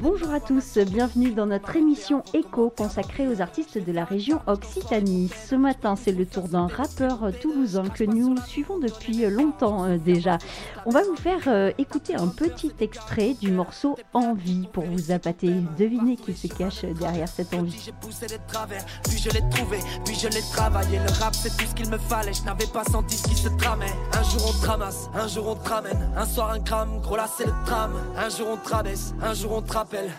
Bonjour à tous, bienvenue dans notre émission Echo consacrée aux artistes de la région Occitanie. Ce matin, c'est le tour d'un rappeur toulousain que nous suivons depuis longtemps euh, déjà. On va vous faire euh, écouter un petit extrait du morceau Envie pour vous appâter. Devinez qui se cache derrière cette envie. Un jour on un jour on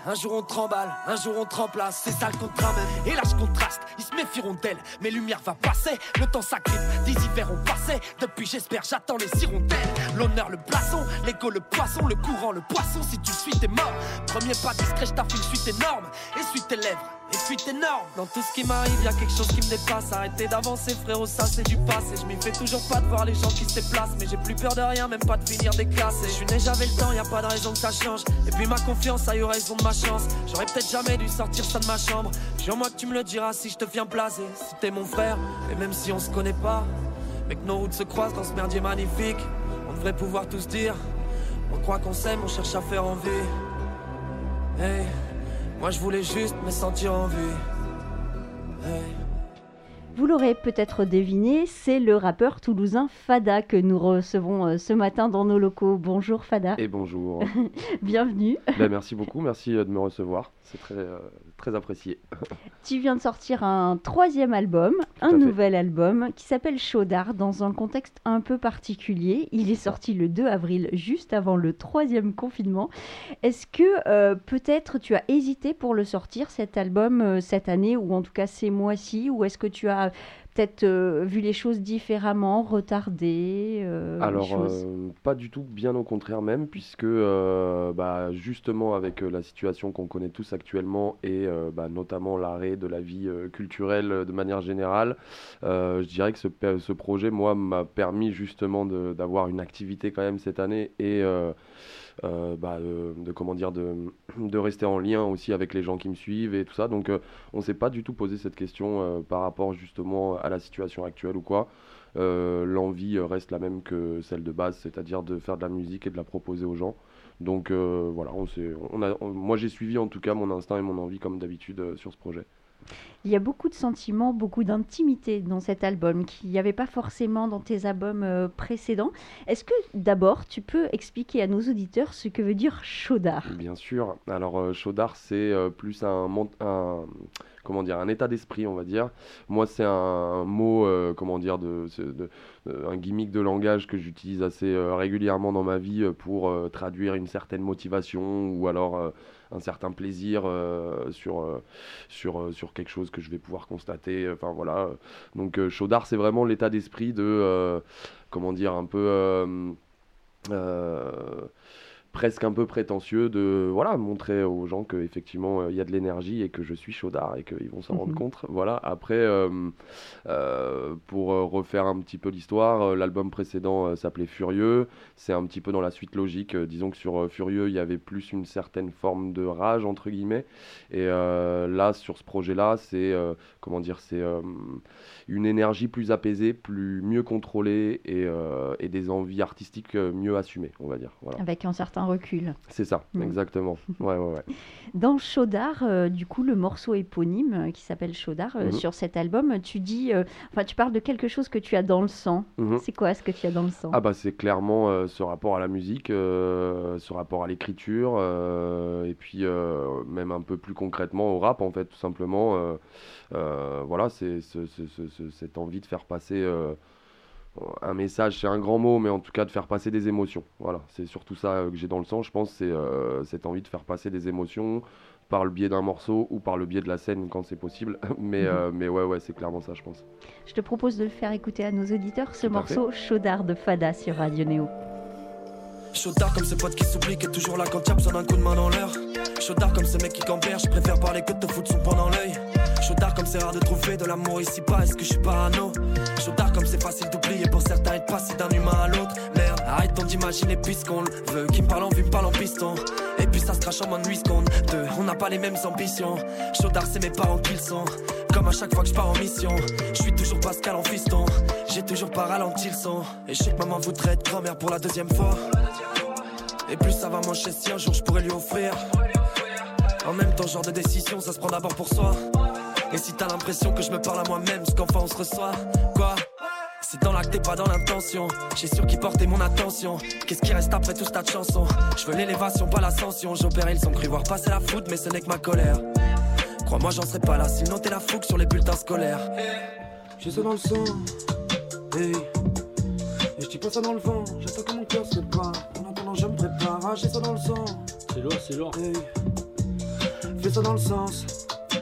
Un jour on te remballe, un jour on te. C'est ça le qu'on te ramène. Et là je contraste, ils se méfieront d'elle. Mes lumières va passer, le temps s'agrippe. Des hivers ont passé. Depuis j'espère, j'attends les hirondelles. L'honneur, le blason, l'écho, le poisson, le courant, le poisson. Si tu suis, t'es mort. Premier pas discret, je t'affile, suis tes normes. Essuie tes lèvres. Et puis énorme Dans tout ce qui m'arrive, y a quelque chose qui me dépasse. Arrêtez d'avancer, frérot, ça c'est du passé. Je m'y fais toujours pas de voir les gens qui se déplacent. Mais j'ai plus peur de rien, même pas de finir déclassé. Je suis né, j'avais le temps, y a pas de raison que ça change. Et puis ma confiance a eu raison de ma chance. J'aurais peut-être jamais dû sortir ça de ma chambre. Jure-moi que tu me le diras si je te viens placer. Si t'es mon frère, et même si on se connaît pas. Mais que nos routes se croisent dans ce merdier magnifique. On devrait pouvoir tous dire. On croit qu'on s'aime, on cherche à faire envie. Hey. Moi je voulais juste me sentir en vue. Hey. Vous l'aurez peut-être deviné, c'est le rappeur toulousain Fada que nous recevons euh, ce matin dans nos locaux. Bonjour Fada, Et bonjour. bienvenue. Ben, merci beaucoup, merci euh, de me recevoir. C'est très, euh, très apprécié. Tu viens de sortir un troisième album, un fait. nouvel album qui s'appelle Chaudard dans un contexte un peu particulier. Il est sorti le 2 avril, juste avant le troisième confinement. Est-ce que euh, peut-être tu as hésité pour le sortir cet album euh, cette année ou en tout cas ces mois-ci ou est-ce que tu as peut-être euh, vu les choses différemment, retardé euh, Alors, euh, pas du tout, bien au contraire même, puisque bah, justement avec la situation qu'on connaît tous actuellement et bah, notamment l'arrêt de la vie culturelle de manière générale, je dirais que ce, ce projet, moi, m'a permis justement d'avoir une activité quand même cette année et bah, de, comment de, rester en lien aussi avec les gens qui me suivent et tout ça. Donc, euh, on s'est pas du tout posé cette question euh, par rapport justement à la situation actuelle ou quoi. Euh, l'envie euh, reste la même que celle de base, c'est-à-dire de faire de la musique et de la proposer aux gens. Donc euh, voilà, moi j'ai suivi en tout cas mon instinct et mon envie comme d'habitude euh, sur ce projet. Il y a beaucoup de sentiments, beaucoup d'intimité dans cet album qu'il n'y avait pas forcément dans tes albums euh, précédents. Est-ce que d'abord tu peux expliquer à nos auditeurs ce que veut dire chaudard? Bien sûr. Alors euh, chaudard, c'est euh, plus un, comment dire un état d'esprit, on va dire. Moi, c'est un, mot comment dire de, de- un gimmick de langage que j'utilise assez régulièrement dans ma vie pour traduire une certaine motivation ou alors un certain plaisir euh, sur euh, sur euh, sur quelque chose que je vais pouvoir constater. Enfin voilà. Donc chaudard, c'est vraiment l'état d'esprit de comment dire un peu presque un peu prétentieux de voilà montrer aux gens que effectivement euh, il y a de l'énergie et que je suis chaudard et qu'ils vont s'en rendre Mhm. compte. Voilà. Après euh, euh, pour refaire un petit peu l'histoire l'album précédent s'appelait Furieux. C'est un petit peu dans la suite logique disons que sur Furieux il y avait plus une certaine forme de rage entre guillemets. Et là sur ce projet là c'est comment dire c'est une énergie plus apaisée plus mieux contrôlée et, et des envies artistiques mieux assumées on va dire. Voilà. Avec un certain recul c'est ça, Mm. exactement. Ouais, ouais, ouais. Dans Chaudard, euh, du coup, le morceau éponyme euh, qui s'appelle Chaudard euh, Mhm. sur cet album, tu dis, enfin, tu parles de quelque chose que tu as dans le sang. Mhm. C'est quoi ce que tu as dans le sang? Ah bah c'est clairement ce rapport à la musique, ce rapport à l'écriture, et puis même un peu plus concrètement au rap en fait, tout simplement. voilà, c'est ce- ce- ce- ce- cette envie de faire passer un message, c'est un grand mot, mais en tout cas de faire passer des émotions. Voilà, c'est surtout ça euh, que j'ai dans le sang, je pense, c'est euh, cette envie de faire passer des émotions par le biais d'un morceau ou par le biais de la scène quand c'est possible. mais, Mhm. euh, mais ouais, ouais, c'est clairement ça, je pense. Je te propose de le faire écouter à nos auditeurs, ce morceau Chaudard de Fada sur Radio Néo. Chaudard comme ce pote qui s'oublie, qui est toujours là quand y'a besoin d'un coup de main dans l'heure. Chaudard comme ce mec qui je préfère parler que de te foutre son poing dans l'œil. Chaudard comme c'est rare de trouver de l'amour ici pas, est-ce que je suis parano Chaudard comme c'est facile d'oublier pour certains et de passer d'un humain à l'autre. Merde, arrête donc d'imaginer puisqu'on le veut. Qui me parle en vue, me parle en piston. Et puis ça se crache en moins de 8 secondes. Deux, on n'a pas les mêmes ambitions. Chaudard, c'est mes parents qu'ils sont. Comme à chaque fois que je pars en mission, je suis toujours Pascal en fiston. J'ai toujours pas ralenti le son. Et je sais que maman voudrait être grand-mère pour la deuxième fois. Et plus ça va manger si un jour je pourrais lui offrir. En même temps, genre de décision, ça se prend d'abord pour soi. Et si t'as l'impression que je me parle à moi-même, ce qu'enfin on se reçoit, quoi? C'est dans l'acte et pas dans l'intention. J'ai sûr qu'il portait mon attention. Qu'est-ce qui reste après tout ce tas de chansons? Je veux l'élévation, pas l'ascension. J'opérais, ils ont cru voir passer la foot, mais ce n'est que ma colère. Crois-moi, j'en serais pas là s'ils notaient la fougue sur les bulletins scolaires. J'ai ça dans le sang, hey. Et je dis pas ça dans le vent, j'attends que mon cœur se pas. En attendant, je me prépare, ah, j'ai ça dans le sang. C'est lourd, c'est lourd. Hey. Fais ça dans le sens.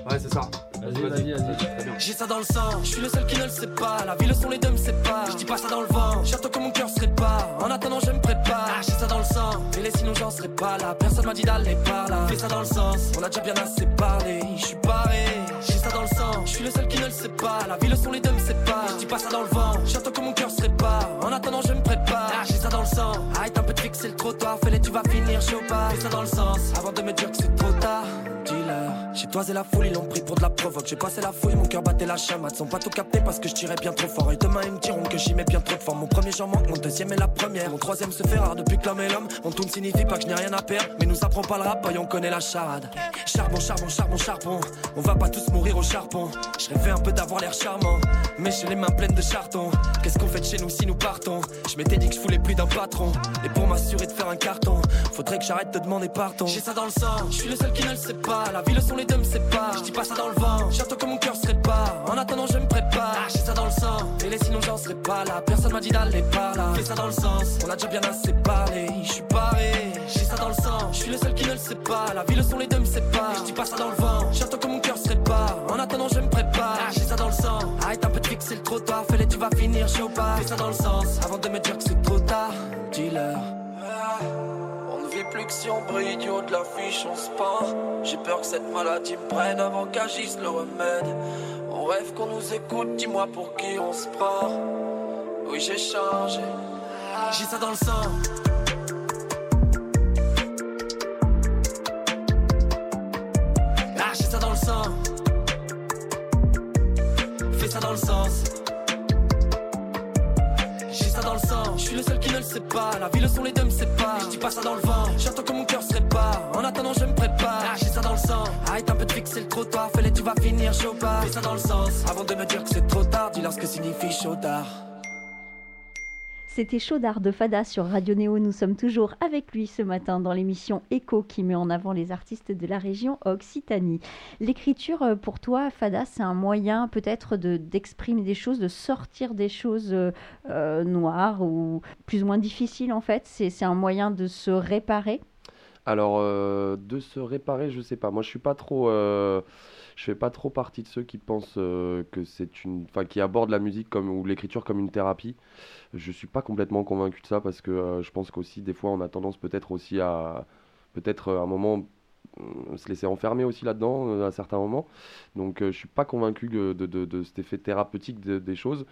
Ouais, c'est ça. Vas-y, vas-y, vas-y. J'ai ça dans le sang, je suis le seul qui ne le sait pas. La vie, le son, les deux me séparent. Je dis pas ça dans le vent, j'attends que mon cœur se répare. En attendant, je me prépare. Ah, j'ai ça dans le sang, et les sinon j'en serais pas là. Personne m'a dit d'aller par là. Fais ça dans le sens, on a déjà bien assez parlé. Je suis paré, j'ai ça dans le sang, je suis le seul qui ne le sait pas. La vie, le son, les deux me séparent. Je dis pas ça dans le vent, j'attends que mon cœur se répare. En attendant, je me prépare. Ah, j'ai ça dans le sang, arrête un peu fixer le trottoir. Fais-les, tu vas finir pas. Fais ça dans le sens, avant de me dire que c'est trop tard. Dealer, chez toi et la foule, ils l'ont pris pour de la provoque. J'ai passé la fouille, mon cœur battait la chamade. Sans pas tout capter parce que je tirais bien trop fort. Et demain, ils me diront que j'y mets bien trop forme. Mon premier j'en manque, mon deuxième est la première. Mon troisième se fait rare depuis que l'homme est l'homme. Mon tout ne signifie pas que je n'ai rien à perdre. Mais nous apprend pas le rap, et on connaît la charade. Charbon, charbon, charbon, charbon. On va pas tous mourir au charbon. Je rêvais un peu d'avoir l'air charmant. Mais j'ai les mains pleines de chartons. Qu'est-ce qu'on fait de chez nous si nous partons? Je m'étais dit que je voulais plus d'un patron. Et pour de faire un carton, faudrait que j'arrête de demander pardon. J'ai ça dans le sang, je suis le seul qui ne le sait pas. La vie, le son, les deux me séparent. Je dis pas ça dans le vent, j'attends que mon cœur se répare. En attendant, je me prépare. J'ai ça dans le sang, et les sinon j'en serais pas là. Personne m'a dit d'aller par là. Fais ça dans le sens, on a déjà bien assez parlé. Je suis paré, j'ai ça dans le sang, je suis le seul qui ne le sait pas. La vie, le son, les deux me séparent. Je dis pas ça dans le vent, j'attends que mon cœur se répare. En attendant, je me prépare. J'ai ça dans le sang, arrête un peu de fixer le trottoir. Fais-les, tu vas finir chaud pas. Fais ça dans le sens, avant de me dire que c'est trop tard. Dealer. On ne vit plus que si on brille du haut de l'affiche, on se pend. J'ai peur que cette maladie me prenne avant qu'agisse le remède. On rêve qu'on nous écoute, dis-moi pour qui on se prend. Oui, j'ai changé. J'ai ça dans le sang. Ah, j'ai ça dans le sang. Fais ça dans le sens. Le seul qui ne le sait pas. La vie, le son, les deux me séparent. Je dis pas ça dans le vent, j'attends que mon cœur se répare. En attendant, je me prépare. Ah, j'ai ça dans le sang, arrête un peu de fixer le trottoir. Fais-les, tu vas finir chaud. Fais ça dans le sens, avant de me dire que c'est trop tard. Dis-leur ce que signifie chaudard. C'était Chaudard de Fada sur Radio Néo. Nous sommes toujours avec lui ce matin dans l'émission Echo qui met en avant les artistes de la région Occitanie. L'écriture, euh, pour toi, Fada, c'est un moyen peut-être de, d'exprimer des choses, de sortir des choses euh, euh, noires ou plus ou moins difficiles en fait? C'est, un moyen de se réparer? Alors, de se réparer, je sais pas. Moi, je suis pas trop. Je fais pas trop partie de ceux qui pensent euh, que c'est une. Enfin, qui abordent la musique comme, ou l'écriture comme une thérapie. Je suis pas complètement convaincu de ça parce que euh, je pense qu'aussi, des fois, on a tendance peut-être aussi à. Peut-être euh, à un moment. se laisser enfermer aussi là-dedans à certains moments. Donc, je suis pas convaincu de, cet effet thérapeutique de- des choses.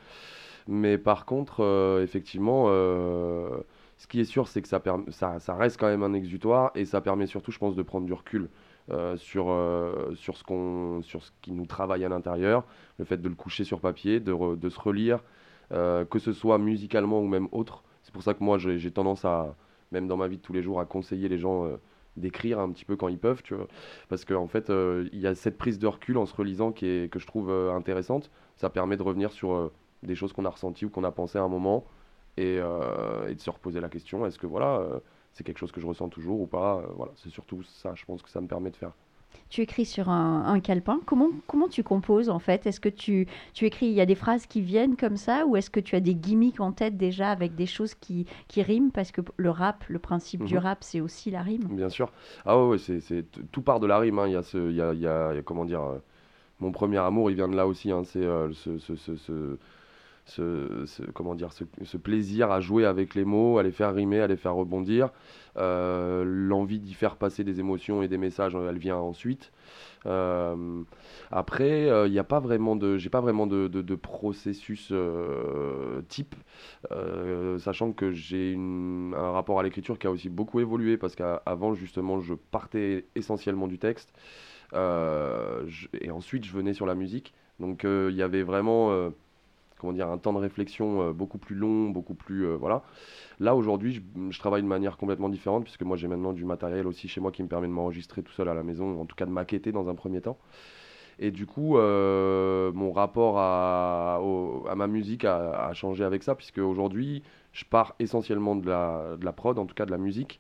Mais par contre, effectivement. ce qui est sûr, c'est que ça, ça reste quand même un exutoire et ça permet surtout, je pense, de prendre du recul euh, sur, euh, sur, ce qu'on, sur ce qui nous travaille à l'intérieur, le fait de le coucher sur papier, de, de se relire, euh, que ce soit musicalement ou même autre. C'est pour ça que moi, j'ai tendance à, même dans ma vie de tous les jours, à conseiller les gens d'écrire un petit peu quand ils peuvent, tu vois. Parce qu'en fait, euh, il y a cette prise de recul en se relisant qui est, que je trouve intéressante. Ça permet de revenir sur des choses qu'on a ressenties ou qu'on a pensé à un moment et, et de se reposer la question est-ce que voilà c'est quelque chose que je ressens toujours ou pas Euh, voilà c'est surtout ça je pense que ça me permet de faire Tu écris sur un, un calepin. Comment, comment tu composes en fait? Est-ce que tu, tu écris, il y a des phrases qui viennent comme ça ou est-ce que tu as des gimmicks en tête déjà avec des choses qui, qui riment? Parce que le rap, le principe du Mhm. rap, c'est aussi la rime. bien sûr ah ouais, ouais c'est, tout part de la rime hein. il y a ce il y a, il y a- il y a, comment dire euh, mon premier amour il vient de là aussi hein. c'est euh, ce, ce, ce, ce- ce, comment dire, ce, plaisir à jouer avec les mots, à les faire rimer, à les faire rebondir. Euh, L'envie d'y faire passer des émotions et des messages, euh, elle vient ensuite. Euh, après, il n'y a pas vraiment de, j'ai pas vraiment de, de- processus euh, type, euh, sachant que j'ai un rapport à l'écriture qui a aussi beaucoup évolué parce qu'avant justement je partais essentiellement du texte euh, et ensuite je venais sur la musique. Donc euh, il y avait vraiment euh, comment dire, un temps de réflexion euh, beaucoup plus long, beaucoup plus euh, voilà. Là aujourd'hui, je, travaille de manière complètement différente puisque moi j'ai maintenant du matériel aussi chez moi qui me permet de m'enregistrer tout seul à la maison, en tout cas de maqueter dans un premier temps. Et du coup, euh, mon rapport à, ma musique a, changé avec ça puisque aujourd'hui, je pars essentiellement de la, prod, en tout cas de la musique,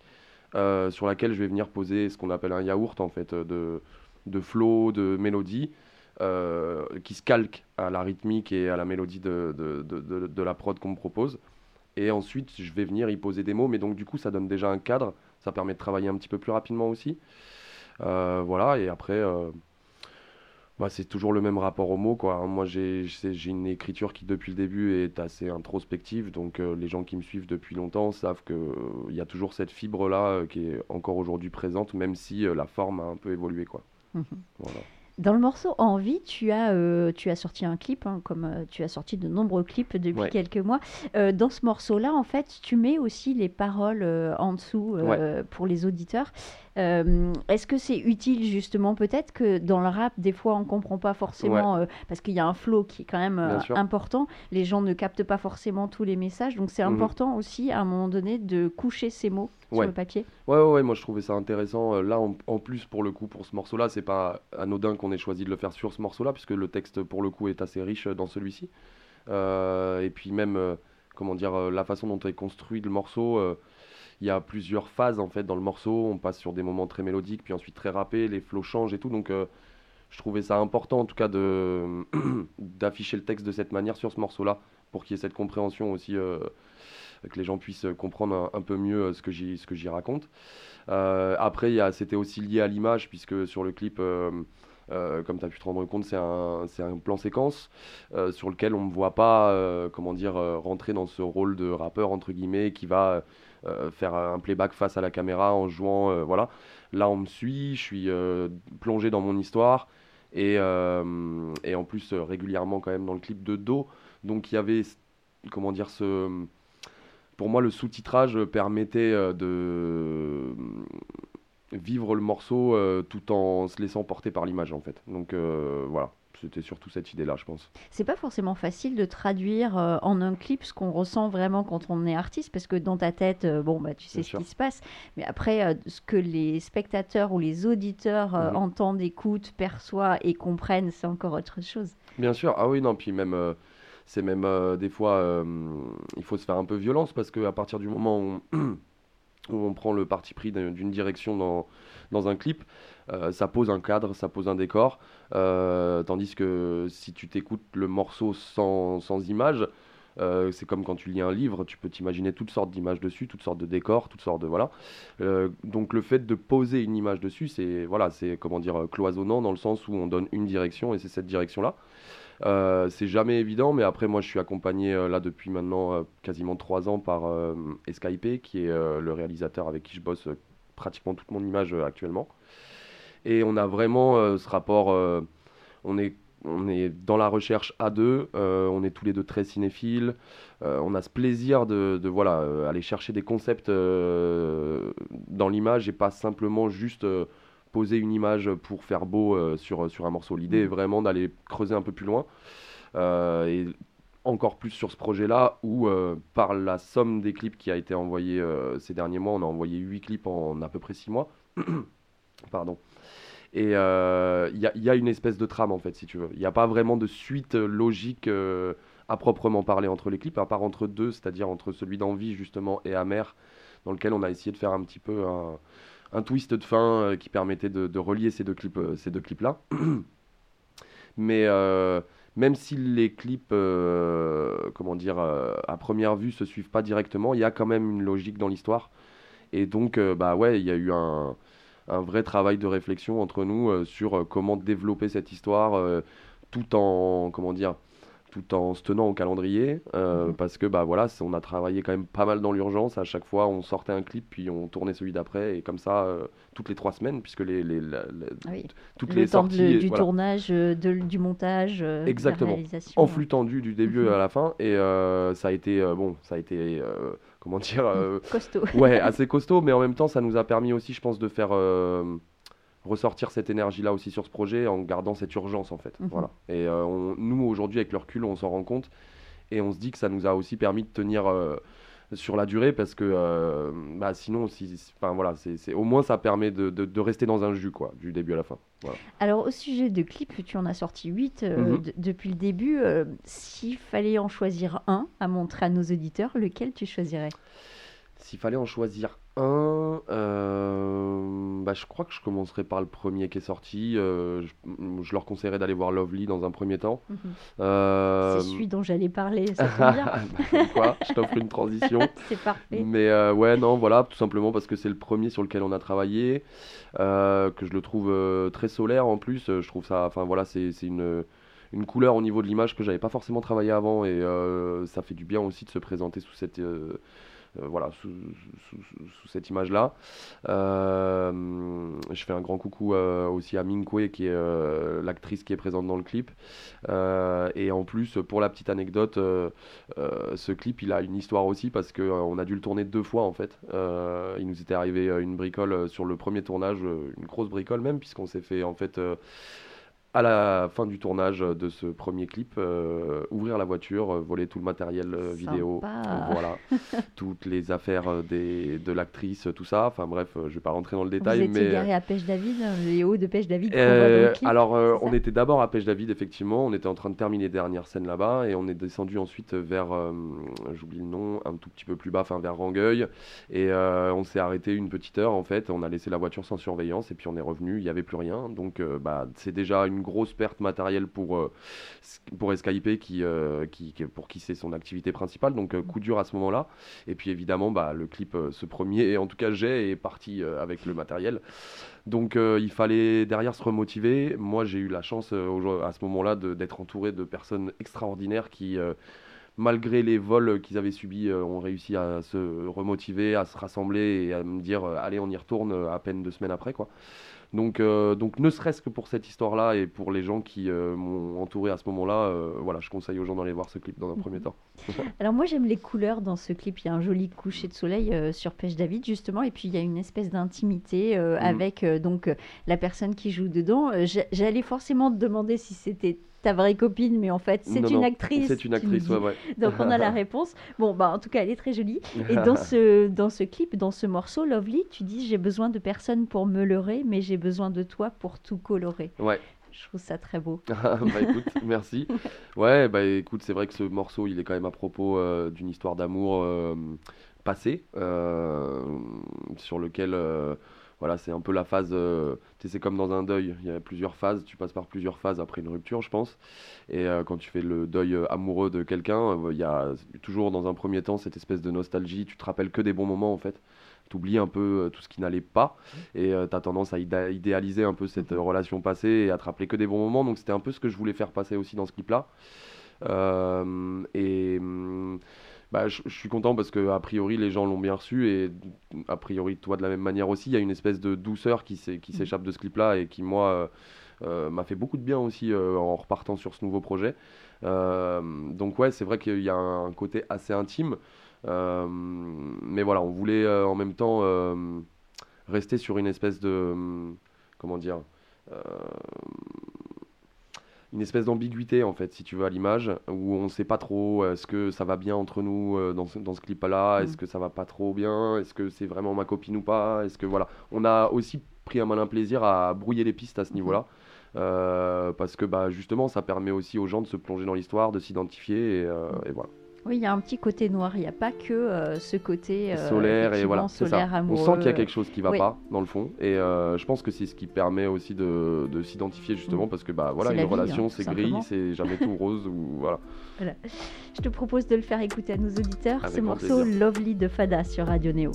sur laquelle je vais venir poser ce qu'on appelle un yaourt en fait de, de flow, de mélodie euh, qui se calque à la rythmique et à la mélodie de, de, de- la prod qu'on me propose. Et ensuite, je vais venir y poser des mots, mais donc du coup, ça donne déjà un cadre, ça permet de travailler un petit peu plus rapidement aussi. Euh, voilà, et après, euh, bah, c'est toujours le même rapport aux mots, quoi. Moi, j'ai une écriture qui, depuis le début, est assez introspective, donc les gens qui me suivent depuis longtemps savent qu'il y a toujours cette fibre-là qui est encore aujourd'hui présente, même si la forme a un peu évolué, quoi. Mhm. Voilà. Dans le morceau Envie, tu as, euh, tu as sorti un clip, hein, comme euh, tu as sorti de nombreux clips depuis Ouais. quelques mois. Euh, dans ce morceau-là, en fait, tu mets aussi les paroles en dessous pour les auditeurs. Euh, Est-ce que c'est utile justement peut-être que dans le rap, des fois, on comprend pas forcément, euh, parce qu'il y a un flow qui est quand même euh, important, les gens ne captent pas forcément tous les messages, donc c'est Mhm. important aussi à un moment donné de coucher ces mots sur le papier. Ouais, ouais, ouais, moi je trouvais ça intéressant. Là, en, en plus, pour le coup, pour ce morceau-là, c'est pas anodin qu'on ait choisi de le faire sur ce morceau-là, puisque le texte, pour le coup, est assez riche dans celui-ci. Et puis même, comment dire, la façon dont est construit le morceau, il y a plusieurs phases en fait dans le morceau. On passe sur des moments très mélodiques, puis ensuite très rappés, les flots changent et tout. Donc, euh, je trouvais ça important, en tout cas, d'afficher le texte de cette manière sur ce morceau-là, pour qu'il y ait cette compréhension aussi. euh, que les gens puissent comprendre un, peu mieux euh, ce que j'y ce que j'y raconte. Euh, après, c'était aussi lié à l'image, puisque sur le clip, comme tu as pu te rendre compte, c'est un, un plan séquence euh, sur lequel on ne me voit pas euh, comment dire, euh, rentrer dans ce rôle de rappeur, entre guillemets, qui va euh, faire un playback face à la caméra en jouant. euh, voilà. Là, on me suit, je suis euh, plongé dans mon histoire. Et, euh, et en plus, euh, régulièrement, quand même, dans le clip de dos. Donc, il y avait, comment dire, ce pour moi, le sous-titrage permettait euh, de euh, vivre le morceau euh, tout en se laissant porter par l'image, en fait. Donc euh, voilà, c'était surtout cette idée-là, je pense. C'est pas forcément facile de traduire euh, en un clip ce qu'on ressent vraiment quand on est artiste, parce que dans ta tête, euh, bon, bah, tu sais Bien ce sûr. qui se passe, mais après, euh, ce que les spectateurs ou les auditeurs Mhm. entendent, écoutent, perçoivent et comprennent, c'est encore autre chose. Bien sûr, ah oui, non, puis même, c'est même des fois, il faut se faire un peu violence parce qu'à partir du moment où où on prend le parti pris d'un- d'une direction dans, dans un clip, euh, ça pose un cadre, ça pose un décor, euh, tandis que si tu t'écoutes le morceau sans, sans image, euh, c'est comme quand tu lis un livre, tu peux t'imaginer toutes sortes d'images dessus, toutes sortes de décors, toutes sortes de voilà. Donc le fait de poser une image dessus, c'est voilà, c'est comment dire cloisonnant dans le sens où on donne une direction et c'est cette direction-là. Euh, c'est jamais évident, mais après moi je suis accompagné euh, là depuis maintenant euh, quasiment trois ans par Escape, qui est le réalisateur avec qui je bosse pratiquement toute mon image actuellement. Et on a vraiment ce rapport, on est on est dans la recherche à deux, on est tous les deux très cinéphiles, on a ce plaisir de, voilà, aller chercher des concepts dans l'image et pas simplement juste poser une image pour faire beau euh, sur, sur un morceau. L'idée est vraiment d'aller creuser un peu plus loin euh, et encore plus sur ce projet-là où euh, par la somme des clips qui a été envoyé euh, ces derniers mois, on a envoyé 8 clips en à peu près 6 mois. Pardon. Et euh, il y, y a une espèce de trame en fait, si tu veux. Il n'y a pas vraiment de suite euh, logique euh, à proprement parler entre les clips, à part entre deux, c'est-à-dire entre celui d'Envie justement et Amer, dans lequel on a essayé de faire un petit peu un, un twist de fin euh, qui permettait de, relier ces deux clips, euh, ces deux clips-là. Mais euh, même si les clips, comment dire, à première vue se suivent pas directement, il y a quand même une logique dans l'histoire. Et donc, bah ouais, il y a eu un, un vrai travail de réflexion entre nous sur comment développer cette histoire tout en, comment dire, tout en se tenant au calendrier, euh, Mhm. parce que bah voilà, on a travaillé quand même pas mal dans l'urgence. À chaque fois, on sortait un clip, puis on tournait celui d'après, et comme ça, euh, toutes les trois semaines, puisque les, Oui. toutes le les temps de- sorties, du voilà, tournage, euh, de- du montage, de la Exactement. réalisation. en flux tendu du début Mhm. à la fin, et ça a été bon, ça a été comment dire, Costaud. ouais, assez costaud, mais en même temps, ça nous a permis aussi, je pense, de faire ressortir cette énergie-là aussi sur ce projet en gardant cette urgence, en fait. Mhm. Voilà. Et euh, on- nous, aujourd'hui, avec le recul, on s'en rend compte et on se dit que ça nous a aussi permis de tenir euh, sur la durée parce que euh, bah, sinon, si, enfin, voilà, c'est, au moins, ça permet de, de- de rester dans un jus, quoi, du début à la fin. Voilà. Alors, au sujet de clips, tu en as sorti 8 Mhm. depuis le début. S'il fallait en choisir un à montrer à nos auditeurs, lequel tu choisirais? S'il fallait en choisir un, euh, bah, je crois que je commencerai par le premier qui est sorti. euh, je, je leur conseillerais d'aller voir Lovely dans un premier temps. Mhm. Euh, C'est celui dont j'allais parler, ça tombe bien. Bah, quoi, je t'offre une transition. C'est parfait. Mais ouais, non, voilà, tout simplement parce que c'est le premier sur lequel on a travaillé, que je le trouve très solaire en plus. Je trouve ça, enfin voilà, c'est une, une couleur au niveau de l'image que j'avais pas forcément travaillé avant et euh, ça fait du bien aussi de se présenter sous cette, euh, voilà, sous, sous- cette image-là. Euh, je fais un grand coucou euh, aussi à Minkwe, qui est euh, l'actrice qui est présente dans le clip. Euh, et en plus, pour la petite anecdote, euh, euh, ce clip, il a une histoire aussi parce que euh, on a dû le tourner deux fois en fait. Euh, il nous était arrivé euh, une bricole euh, sur le premier tournage, euh, une grosse bricole même, puisqu'on s'est fait en fait euh, à la fin du tournage de ce premier clip, euh, ouvrir la voiture, euh, voler tout le matériel euh, vidéo, voilà, toutes les affaires des, de l'actrice, tout ça. Enfin bref, je vais pas rentrer dans le Vous détail, étiez mais garé à Pêche David, hein, les hauts de Pêche David euh, clip. alors, on était d'abord à Pêche David, effectivement. On était en train de terminer les dernières scènes là-bas et on est descendu ensuite vers, j'oublie le nom, un tout petit peu plus bas, enfin vers Rangueil. Et on s'est arrêté une petite heure en fait. On a laissé la voiture sans surveillance et puis on est revenu. Il n'y avait plus rien. Donc, bah, c'est déjà une grosse perte matérielle pour, euh, pour euh, qui, qui- pour qui c'est son activité principale. Donc, euh, coup dur à ce moment-là. Et puis évidemment, bah, le clip, ce premier, en tout cas j'ai, est parti avec le matériel. Donc il fallait derrière se remotiver. Moi j'ai eu la chance à ce moment-là d'être entouré de personnes extraordinaires qui, malgré les vols qu'ils avaient subis, ont réussi à se remotiver, à se rassembler et à me dire allez on y retourne à peine deux semaines après quoi. Donc, euh, donc ne serait-ce que pour cette histoire-là et pour les gens qui euh, m'ont entouré à ce moment-là, euh, voilà, je conseille aux gens d'aller voir ce clip dans un premier temps. Alors moi j'aime les couleurs dans ce clip. Il y a un joli coucher de soleil sur Pêche David justement, et puis il y a une espèce d'intimité Mhm. avec donc la personne qui joue dedans. J'a- J'allais forcément te demander si c'était ta vraie copine, mais en fait c'est une non, actrice. C'est une actrice, dit. ouais, ouais. Donc on a la réponse. Bon bah en tout cas elle est très jolie. Et dans ce dans ce clip, dans ce morceau Lovely, tu dis j'ai besoin de personne pour me leurrer, mais j'ai besoin de toi pour tout colorer. Ouais. Je trouve ça très beau. bah écoute, merci. Ouais, bah écoute, c'est vrai que ce morceau, il est quand même à propos euh, d'une histoire d'amour euh, passée, euh, sur lequel, euh, voilà, c'est un peu la phase, euh, tu sais, c'est comme dans un deuil, il y a plusieurs phases, tu passes par plusieurs phases après une rupture, je pense. Et euh, quand tu fais le deuil euh, amoureux de quelqu'un, il y a toujours dans un premier temps cette espèce de nostalgie, tu te rappelles que des bons moments en fait. T'oublies un peu tout ce qui n'allait pas et tu t'as tendance à idé- idéaliser un peu cette euh, relation passée et à te rappeler que des bons moments. Donc c'était un peu ce que je voulais faire passer aussi dans ce clip-là. Et hum, bah, je, je suis content parce que a priori les gens l'ont bien reçu et a priori toi de la même manière aussi. Il y a une espèce de douceur qui qui s'échappe de ce clip-là et qui moi euh, euh, m'a fait beaucoup de bien aussi euh, en repartant sur ce nouveau projet. Euh, donc ouais, c'est vrai qu'il y a un côté assez intime. Mais voilà, on voulait en même temps rester sur une espèce de. euh, Comment dire Une espèce d'ambiguïté en fait, si tu veux, à l'image, où on sait pas trop euh, est-ce que ça va bien entre nous euh, dans ce, dans ce clip-là, est-ce Mm. que ça va pas trop bien, est-ce que c'est vraiment ma copine ou pas, est-ce que voilà. On a aussi pris un malin plaisir à brouiller les pistes à ce niveau-là. euh, parce que bah, justement ça permet aussi aux gens de se plonger dans l'histoire, de s'identifier et, euh, et voilà. Oui, il y a un petit côté noir. Il n'y a pas que euh, ce côté euh, solaire et voilà, solaire ça. On sent qu'il y a quelque chose qui va Oui. pas dans le fond et euh, je pense que c'est ce qui permet aussi de, de s'identifier justement Mm. parce que bah voilà une vie, relation hein, c'est gris, c'est jamais tout rose ou voilà. Je te propose de le faire écouter à nos auditeurs. Avec ce morceau plaisir. Lovely de Fada sur Radio Néo.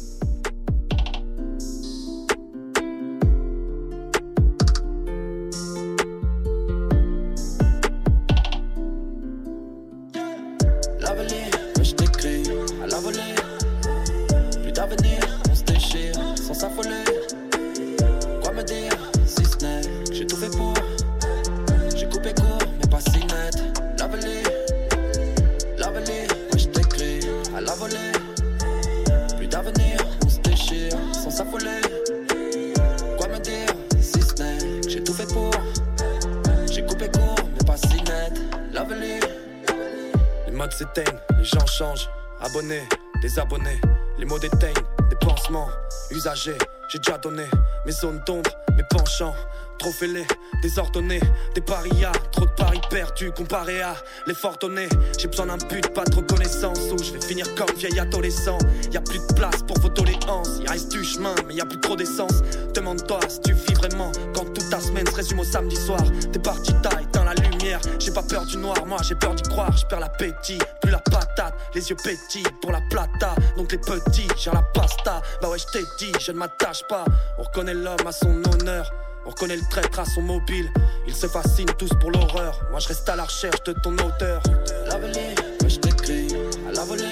J'ai déjà donné mes zones d'ombre, mes penchants. Trop fêlés, désordonnés, des parias, trop de paris perdus comparé à l'effort donné. J'ai besoin d'un but, pas de reconnaissance, ou je vais finir comme vieil adolescent. Y a plus de place pour vos doléances, il reste du chemin, mais y a plus trop d'essence. Demande-toi si tu vis vraiment quand toute ta semaine se résume au samedi soir. T'es parti, t'as éteint la lumière. J'ai pas peur du noir, moi j'ai peur d'y croire. Je perds l'appétit, plus la patate, les yeux pétillent pour la plata. Donc les petits, j'ai la pasta. Bah ouais, je t'ai dit, je ne m'attache pas. On reconnaît l'homme à son honneur. On reconnaît le traître à son mobile. Ils se fascinent tous pour l'horreur. Moi je reste à la recherche de ton auteur. L'avenir, ouais, je t'écris à la volée.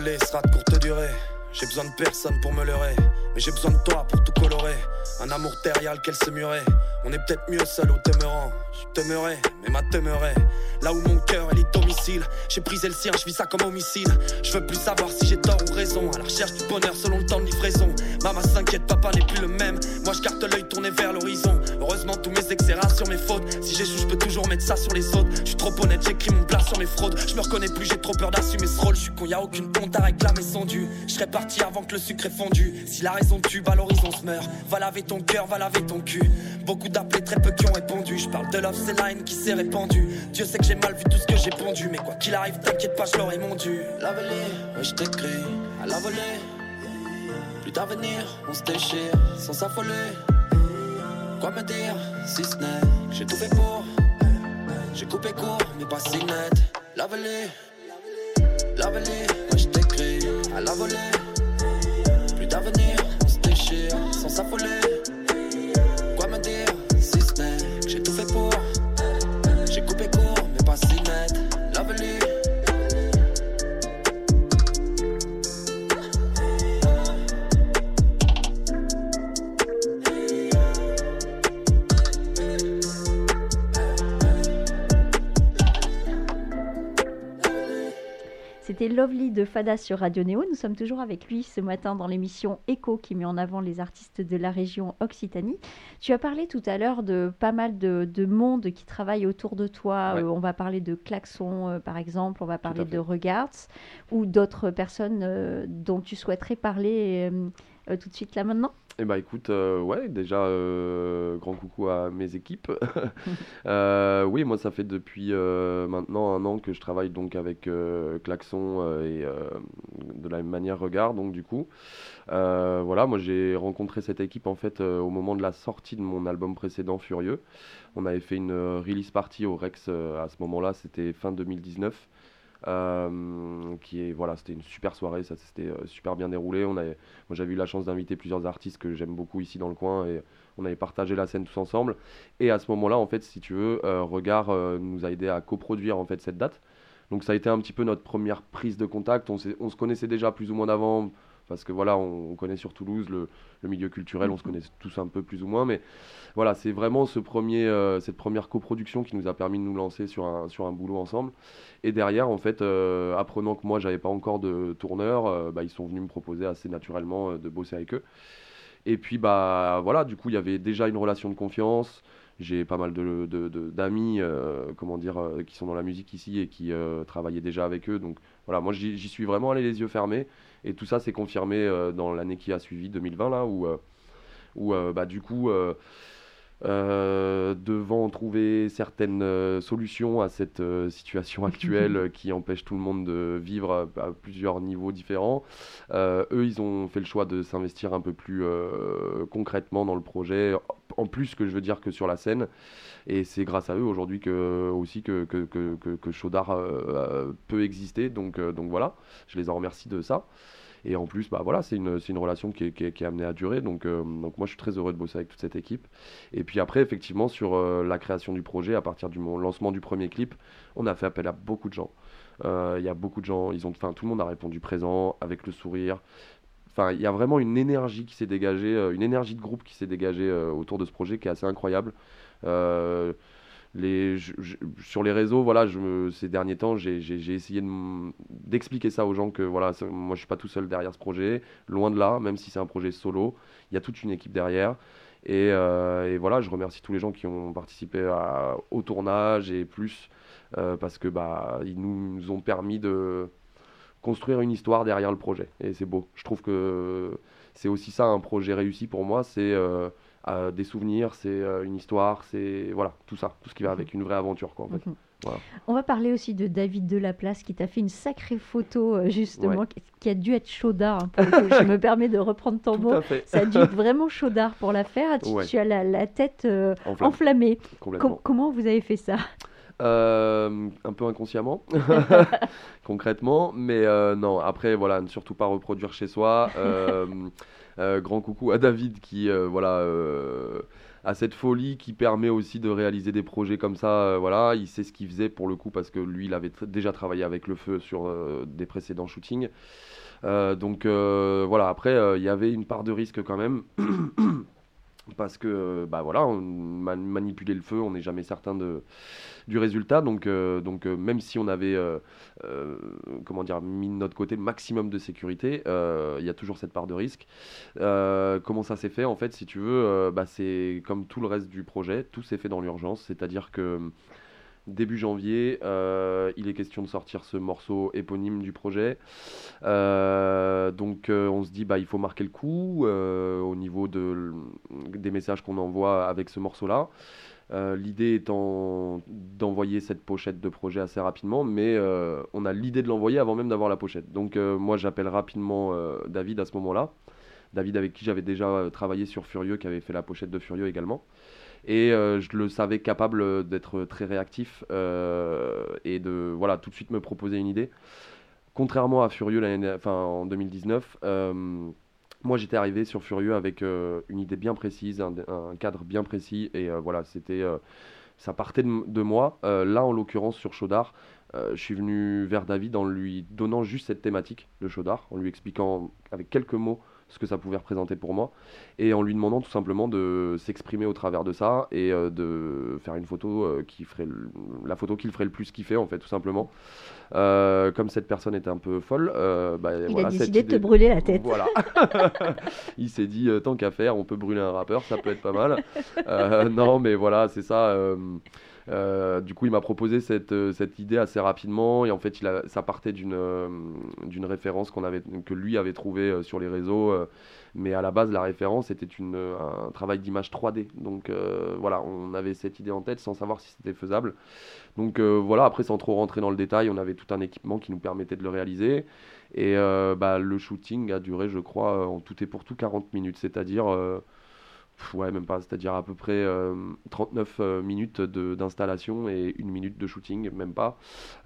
L'envolée sera de courte durée. J'ai besoin de personne pour me leurrer, mais j'ai besoin de toi pour tout colorer. Un amour terrial qu'elle se murait. On est peut-être mieux seul au demeurant. Je demeurais, mais ma demeurait. Là où mon cœur est domicile. J'ai brisé le sien, je vis ça comme homicide. Je veux plus savoir si j'ai tort ou raison. À la recherche du bonheur selon le temps de livraison. Maman s'inquiète, papa n'est plus le même. Moi je garde l'œil tourné vers l'horizon. Heureusement, tous mes excès sur mes fautes. Si j'échoue, je peux toujours mettre ça sur les autres. Je suis trop honnête, j'écris mon plat sur mes fraudes. Je me reconnais plus, j'ai trop peur d'assumer ce rôle. Je suis con, y a aucune honte à réclamer son dû. Je serais parti avant que le sucre ait fondu. Si la raison tue, bah l'horizon se meurt. Va laver ton cœur, va laver ton cul. Beaucoup d'appelés, très peu qui ont répondu. Je parle de love, c'est la haine qui s'est répandue. Dieu sait que j'ai mal vu tout ce que j'ai pondu. Mais quoi qu'il arrive, t'inquiète pas, je l'aurais mon dû. L'avenir, ouais, je t'écris à la volée. Plus d'avenir, on se déchire sans s'affoler. Quoi me dire si ce n'est que j'ai tout fait pour. J'ai coupé court, mais pas si net. L'avenir, l'avenir, ouais, je t'écris à la volée. Plus d'avenir, on se déchire sans s'affoler. C'était Lovely de Fada sur Radio Néo. Nous sommes toujours avec lui ce matin dans l'émission Echo qui met en avant les artistes de la région Occitanie. Tu as parlé tout à l'heure de pas mal de, de monde qui travaille autour de toi. Ouais. Euh, on va parler de Klaxon euh, par exemple, on va parler de Regards ou d'autres personnes euh, dont tu souhaiterais parler tout de suite là maintenant? Eh bah écoute, euh, ouais, déjà, euh, grand coucou à mes équipes. Euh, oui, moi, ça fait depuis maintenant un an que je travaille donc avec Klaxon et de la même manière Regard, donc du coup. Voilà, moi j'ai rencontré cette équipe en fait au moment de la sortie de mon album précédent, Furieux. On avait fait une release party au Rex à ce moment-là, c'était fin 2019. Euh, qui est voilà c'était une super soirée ça s'était euh, super bien déroulé. On avait moi j'avais eu la chance d'inviter plusieurs artistes que j'aime beaucoup ici dans le coin et on avait partagé la scène tous ensemble. Et à ce moment-là en fait si tu veux euh, Regard euh, nous a aidé à coproduire en fait cette date. Donc ça a été un petit peu notre première prise de contact. On, on se connaissait déjà plus ou moins d'avant parce que voilà on, on connaît sur Toulouse le, milieu culturel on se connaît tous un peu plus ou moins mais voilà c'est vraiment ce premier euh, cette première coproduction qui nous a permis de nous lancer sur un sur un boulot ensemble et derrière, en fait, euh, apprenant que moi, j'avais pas encore de tourneur, euh, bah, ils sont venus me proposer assez naturellement de bosser avec eux. Et puis, bah voilà, du coup, il y avait déjà une relation de confiance. J'ai pas mal de, de- de- d'amis, euh, comment dire, euh, qui sont dans la musique ici et qui euh, travaillaient déjà avec eux. Donc voilà, moi, j'y suis vraiment allé les yeux fermés. Et tout ça s'est confirmé dans l'année qui a suivi, 2020, là, où, où bah, du coup, devant trouver certaines solutions à cette situation actuelle qui empêche tout le monde de vivre à, à plusieurs niveaux différents. Eux, ils ont fait le choix de s'investir un peu plus concrètement dans le projet, en plus que je veux dire que sur la scène. Et c'est grâce à eux aujourd'hui que aussi que, que, Chaudard euh, euh, peut exister. Donc, euh, donc voilà, je les en remercie de ça. Et en plus, bah voilà, c'est une, une relation qui est, qui amenée à durer. Donc, donc moi, je suis très heureux de bosser avec toute cette équipe. Et puis après, effectivement, sur la création du projet, à partir du lancement du premier clip, on a fait appel à beaucoup de gens. Il y a beaucoup de gens, ils ont, tout le monde a répondu présent, avec le sourire. Il y a vraiment une énergie qui s'est dégagée, euh, une énergie de groupe qui s'est dégagée euh, autour de ce projet qui est assez incroyable. Euh, sur les réseaux, voilà, ces derniers temps, j'ai essayé d'expliquer ça aux gens que voilà, moi je suis pas tout seul derrière ce projet, loin de là, même si c'est un projet solo, il y a toute une équipe derrière. Et, voilà, je remercie tous les gens qui ont participé au tournage et plus, parce que bah, ils nous ont permis de construire une histoire derrière le projet. Et c'est beau. Je trouve que c'est aussi ça un projet réussi pour moi, c'est euh, euh, des souvenirs, c'est euh, une histoire, c'est voilà, tout ça, tout ce qui va avec une vraie aventure quoi en fait. Mhm. Voilà. On va parler aussi de David Delaplace qui t'a fait une sacrée photo justement, Ouais. qui- a dû être chaudard. hein, pour. Je me permets de reprendre ton mot. Ça a dû être vraiment chaudard pour la faire. Tu, Ouais. tu as la, la tête Enflammé, enflammée. Com- comment vous avez fait ça? Euh, un peu inconsciemment, concrètement, mais euh, non, après, voilà, ne surtout pas reproduire chez soi. Euh, grand coucou à David qui, voilà, a cette folie qui permet aussi de réaliser des projets comme ça. voilà, il sait ce qu'il faisait pour le coup parce que lui, il avait déjà travaillé avec le feu sur des précédents shootings. Donc voilà, après, il y avait une part de risque quand même. Parce que, bah voilà, manipuler le feu, on n'est jamais certain de, du résultat. Donc, euh, donc euh, même si on avait, euh, comment dire, mis de notre côté le maximum de sécurité, il y a toujours cette part de risque. Comment ça s'est fait en fait, si tu veux, bah, c'est comme tout le reste du projet, tout s'est fait dans l'urgence. C'est-à-dire que début janvier, euh, il est question de sortir ce morceau éponyme du projet. Euh, donc euh, on se dit bah il faut marquer le coup au niveau des messages qu'on envoie avec ce morceau-là. L'idée étant d'envoyer cette pochette de projet assez rapidement, mais on a l'idée de l'envoyer avant même d'avoir la pochette. Donc moi j'appelle rapidement David à ce moment-là. David avec qui j'avais déjà travaillé sur Furieux, qui avait fait la pochette de Furieux également. Et euh, je le savais capable d'être très réactif euh, et de voilà tout de suite me proposer une idée. Contrairement à Furieux en 2019, euh, moi j'étais arrivé sur Furieux avec une idée bien précise, un, cadre bien précis et voilà c'était ça partait de, de moi. Là en l'occurrence sur Chaudard, je suis venu vers David en lui donnant juste cette thématique de Chaudard, en lui expliquant avec quelques mots ce que ça pouvait représenter pour moi et en lui demandant tout simplement de s'exprimer au travers de ça et euh, de faire une photo euh, qui ferait le- la photo qui le ferait le plus kiffer en fait tout simplement. Euh, comme cette personne était un peu folle, bah, Il voilà, a décidé de te brûler la tête. Voilà. il s'est dit tant qu'à faire, on peut brûler un rappeur, ça peut être pas mal. Non, mais voilà, c'est ça. Euh, du coup, il m'a proposé cette, euh, cette idée assez rapidement et en fait, il a, ça partait d'une euh, référence avait, que lui avait trouvée sur les réseaux. mais à la base, la référence était une, un travail d'image 3D. Donc voilà, on avait cette idée en tête sans savoir si c'était faisable. Donc voilà, après, sans trop rentrer dans le détail, on avait tout un équipement qui nous permettait de le réaliser. Et bah, le shooting a duré, je crois, en tout et pour tout 40 minutes, c'est-à-dire, ouais, même pas, c'est-à-dire à peu près euh, 39 euh, minutes de- d'installation et une minute de shooting, même pas,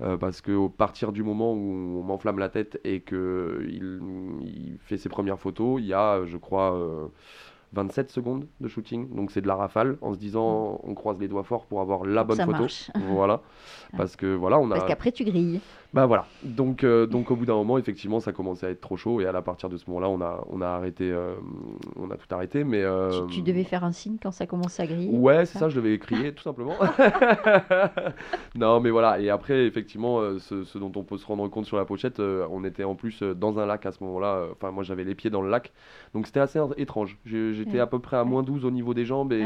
Euh, parce que au partir du moment où on m'enflamme la tête et que il, il fait ses premières photos, il y a, je crois, euh, 27 secondes de shooting, donc c'est de la rafale, en se disant, on croise les doigts forts pour avoir la bonne Ça photo, marche. voilà, parce que voilà, on a. Parce qu'après, tu grilles. Bah voilà, donc, euh, donc au bout d'un moment, effectivement, ça commençait à être trop chaud et à partir de ce moment-là, on a, on a arrêté, euh, on a tout arrêté, mais... euh, Tu, tu devais faire un signe quand ça commence à griller. Ouais, c'est ça, je devais crier tout simplement. non, mais voilà, et après, effectivement, ce, ce dont on peut se rendre compte sur la pochette, on était en plus dans un lac à ce moment-là, enfin, moi j'avais les pieds dans le lac, donc c'était assez étrange. J'étais Ouais. à peu près à moins 12 au niveau des jambes et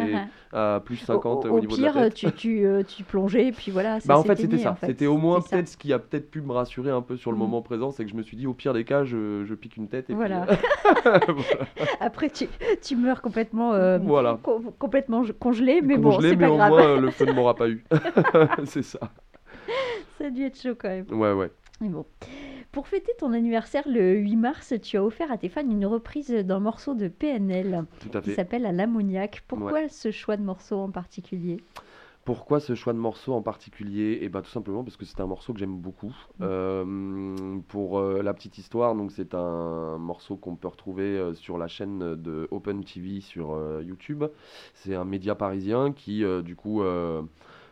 Ah, à plus ah. 50 au, au, au niveau pire, de la tête. tu, tu, euh, tu plongeais et puis voilà. ça Bah en fait c'était ça, en fait. c'était au moins peut-être ce qui a peut-être pu me rassurer un peu sur le Mm. moment présent, c'est que je me suis dit au pire des cas je, je pique une tête et Voilà. puis euh, voilà. Après, tu, tu meurs complètement, euh, Voilà. co- complètement congelé, mais bon, c'est mais pas au grave. moins euh, le feu ne m'aura pas eu. c'est ça. Ça a dû être chaud quand même. Ouais ouais. Mais bon. Pour fêter ton anniversaire le 8 mars, tu as offert à tes fans une reprise d'un morceau de PNL Tout à qui s'appelle À l'ammoniaque. Pourquoi ce choix de morceau en particulier? Pourquoi ce choix de morceau en particulier? Et bah tout simplement parce que c'est un morceau que j'aime beaucoup. Mm. Euh, pour euh, la petite histoire, donc c'est un morceau qu'on peut retrouver euh, sur la chaîne de Open TV sur YouTube. C'est un média parisien qui du coup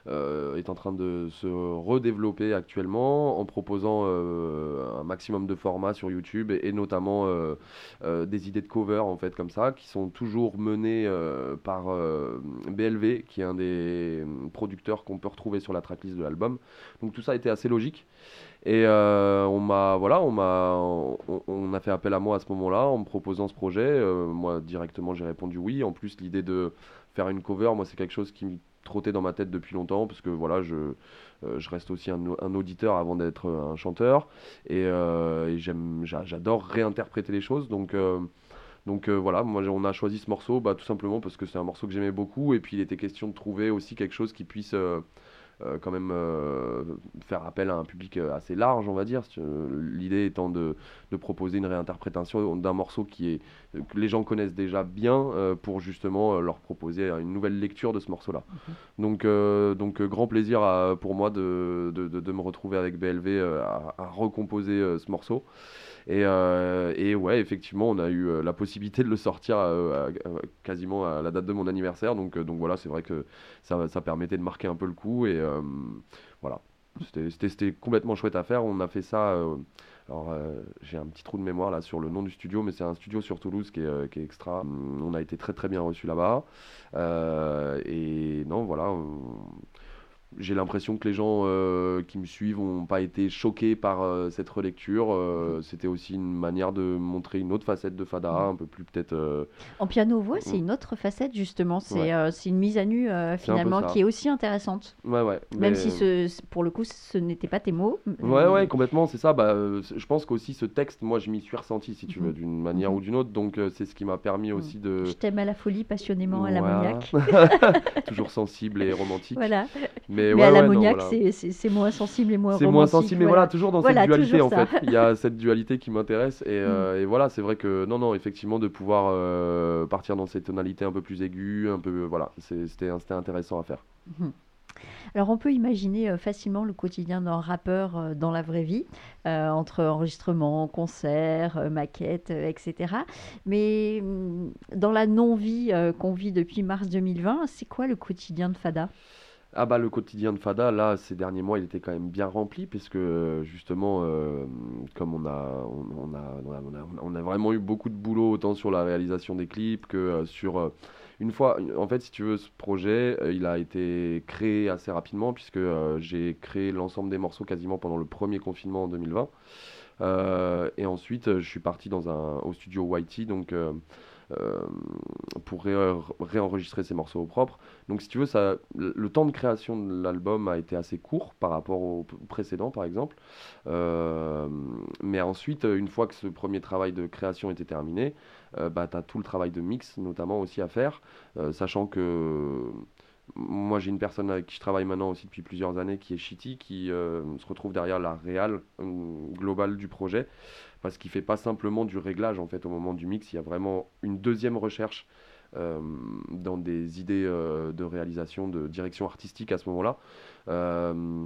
euh, est en train de se redévelopper actuellement en proposant un maximum de formats sur YouTube et, notamment des idées de cover en fait comme ça qui sont toujours menées par BLV qui est un des producteurs qu'on peut retrouver sur la tracklist de l'album. Donc tout ça été assez logique. Et euh, on m'a voilà, on m'a on, a fait appel à moi à ce moment-là en me proposant ce projet. Euh, moi directement j'ai répondu oui. En plus l'idée de faire une cover, moi c'est quelque chose qui me trottait dans ma tête depuis longtemps parce que voilà je euh, je reste aussi un, auditeur avant d'être un chanteur. Et, j'aime j'adore réinterpréter les choses. Donc donc voilà, moi on a choisi ce morceau bah, tout simplement parce que c'est un morceau que j'aimais beaucoup. Et puis il était question de trouver aussi quelque chose qui puisse euh, quand même euh, faire appel à un public euh, assez large, on va dire. L'idée étant de, de, proposer une réinterprétation d'un morceau qui est, que les gens connaissent déjà bien pour justement leur proposer une nouvelle lecture de ce morceau-là. Donc, donc grand plaisir pour moi de, de, de, me retrouver avec BLV à, à recomposer ce morceau. Et, euh, et, ouais, effectivement, on a eu euh, la possibilité de le sortir euh, quasiment à la date de mon anniversaire. Donc, donc voilà, c'est vrai que ça, ça, permettait de marquer un peu le coup. Et voilà, c'était complètement chouette à faire. On a fait ça. Alors, j'ai un petit trou de mémoire là sur le nom du studio, mais c'est un studio sur Toulouse qui est, est, extra. On a été très très bien reçu là-bas. et non, voilà j'ai l'impression que les gens euh, qui me suivent n'ont pas été choqués par euh, cette relecture. Euh, c'était aussi une manière de montrer une autre facette de Fada, mm. un peu plus peut-être. En piano-voix, c'est mm. une autre facette justement. C'est une mise à nu finalement qui est aussi intéressante. Ouais, ouais. Même si ce, pour le coup, ce n'était pas tes mots. Ouais, ouais, complètement, c'est ça. Bah, je pense qu'aussi ce texte, moi, je m'y suis ressenti, si tu veux, d'une manière ou d'une autre. Donc, c'est ce qui m'a permis aussi de. Je t'aime à la folie, passionnément à l'ammoniaque. Toujours sensible et romantique. Voilà. Mais, à l'ammoniaque, c'est moins sensible et moins C'est moins sensible, mais voilà, toujours dans cette dualité en fait. Il y a cette dualité qui m'intéresse et, euh, mm. voilà, c'est vrai que non, non, effectivement, de pouvoir euh, partir dans ces tonalités un peu plus aiguës, un peu, voilà, c'était intéressant à faire. Mm-hmm. Alors on peut imaginer euh, facilement le quotidien d'un rappeur dans la vraie vie, entre enregistrements, concerts, maquettes, etc. Mais mm, dans la non-vie qu'on vit depuis mars 2020, c'est quoi le quotidien de Fada? Ah bah le quotidien de Fada, là, ces derniers mois, il était quand même bien rempli, puisque justement, euh, comme on a on, a, on, a, vraiment eu beaucoup de boulot, autant sur la réalisation des clips que euh, sur... Euh, une fois, en fait, si tu veux, ce projet, il a été créé assez rapidement, puisque j'ai créé l'ensemble des morceaux quasiment pendant le premier confinement en 2020. et ensuite, je suis parti dans un, au studio YT, donc euh, pour réenregistrer ces morceaux au propre. Donc si tu veux, le temps de création de l'album a été assez court par rapport au précédent par exemple. Euh, mais ensuite, une fois que ce premier travail de création était terminé, euh, bah, tu as tout le travail de mix notamment aussi à faire, sachant que moi j'ai une personne avec qui je travaille maintenant aussi depuis plusieurs années qui est Shitty qui se retrouve derrière la réal globale du projet parce qu'il fait pas simplement du réglage en fait au moment du mix, il y a vraiment une deuxième recherche euh, dans des idées euh, de réalisation, de direction artistique à ce moment-là. Euh,